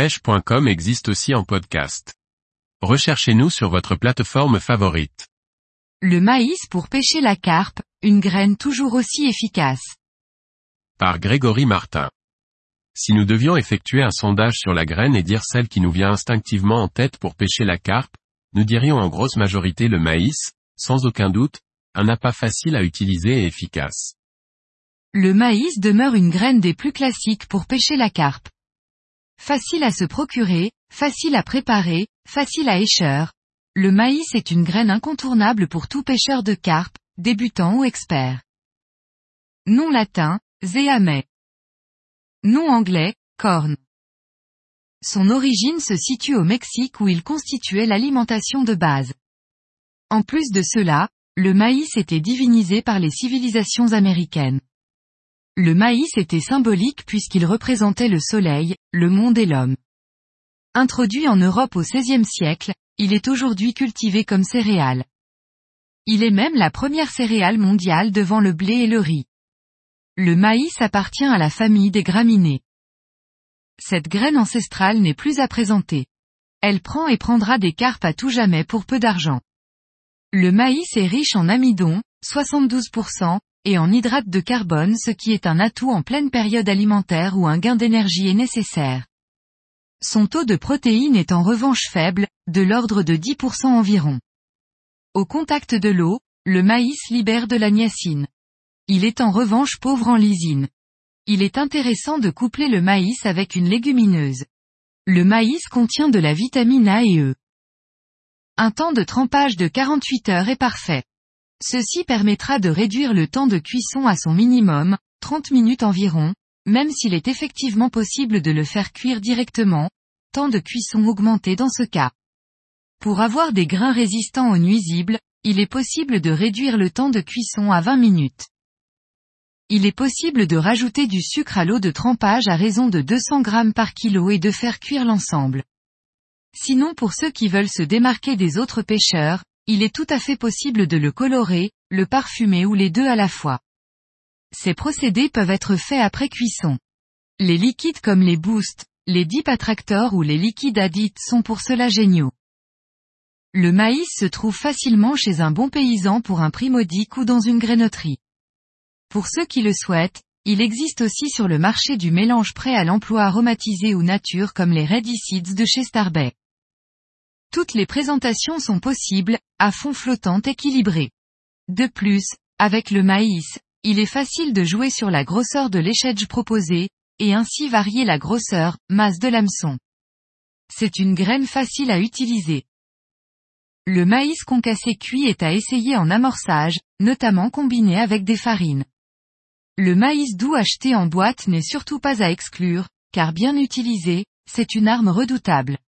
pêche.com existe aussi en podcast. Recherchez-nous sur votre plateforme favorite. Le maïs pour pêcher la carpe, une graine toujours aussi efficace. Par Grégory Martin. Si nous devions effectuer un sondage sur la graine et dire celle qui nous vient instinctivement en tête pour pêcher la carpe, nous dirions en grosse majorité le maïs, sans aucun doute, un appât facile à utiliser et efficace. Le maïs demeure une graine des plus classiques pour pêcher la carpe. Facile à se procurer, facile à préparer, facile à écheur. Le maïs est une graine incontournable pour tout pêcheur de carpe, débutant ou expert. Nom latin, Zeame. Nom anglais, corn. Son origine se situe au Mexique où il constituait l'alimentation de base. En plus de cela, le maïs était divinisé par les civilisations américaines. Le maïs était symbolique puisqu'il représentait le soleil, le monde et l'homme. Introduit en Europe au XVIe siècle, il est aujourd'hui cultivé comme céréale. Il est même la première céréale mondiale devant le blé et le riz. Le maïs appartient à la famille des graminées. Cette graine ancestrale n'est plus à présenter. Elle prend et prendra des carpes à tout jamais pour peu d'argent. Le maïs est riche en amidon, 72%, et en hydrate de carbone ce qui est un atout en pleine période alimentaire où un gain d'énergie est nécessaire. Son taux de protéines est en revanche faible, de l'ordre de 10% environ. Au contact de l'eau, le maïs libère de la niacine. Il est en revanche pauvre en lysine. Il est intéressant de coupler le maïs avec une légumineuse. Le maïs contient de la vitamine A et E. Un temps de trempage de 48 heures est parfait. Ceci permettra de réduire le temps de cuisson à son minimum, 30 minutes environ, même s'il est effectivement possible de le faire cuire directement, temps de cuisson augmenté dans ce cas. Pour avoir des grains résistants aux nuisibles, il est possible de réduire le temps de cuisson à 20 minutes. Il est possible de rajouter du sucre à l'eau de trempage à raison de 200 grammes par kilo et de faire cuire l'ensemble. Sinon pour ceux qui veulent se démarquer des autres pêcheurs, il est tout à fait possible de le colorer, le parfumer ou les deux à la fois. Ces procédés peuvent être faits après cuisson. Les liquides comme les boosts, les dip attractors ou les liquides addits sont pour cela géniaux. Le maïs se trouve facilement chez un bon paysan pour un prix modique ou dans une grainoterie. Pour ceux qui le souhaitent, il existe aussi sur le marché du mélange prêt à l'emploi aromatisé ou nature comme les Ready de chez Starbay. Toutes les présentations sont possibles, à fond flottant équilibré. De plus, avec le maïs, il est facile de jouer sur la grosseur de l'échelle proposée, et ainsi varier la grosseur, masse de l'hameçon. C'est une graine facile à utiliser. Le maïs concassé cuit est à essayer en amorçage, notamment combiné avec des farines. Le maïs doux acheté en boîte n'est surtout pas à exclure, car bien utilisé, c'est une arme redoutable.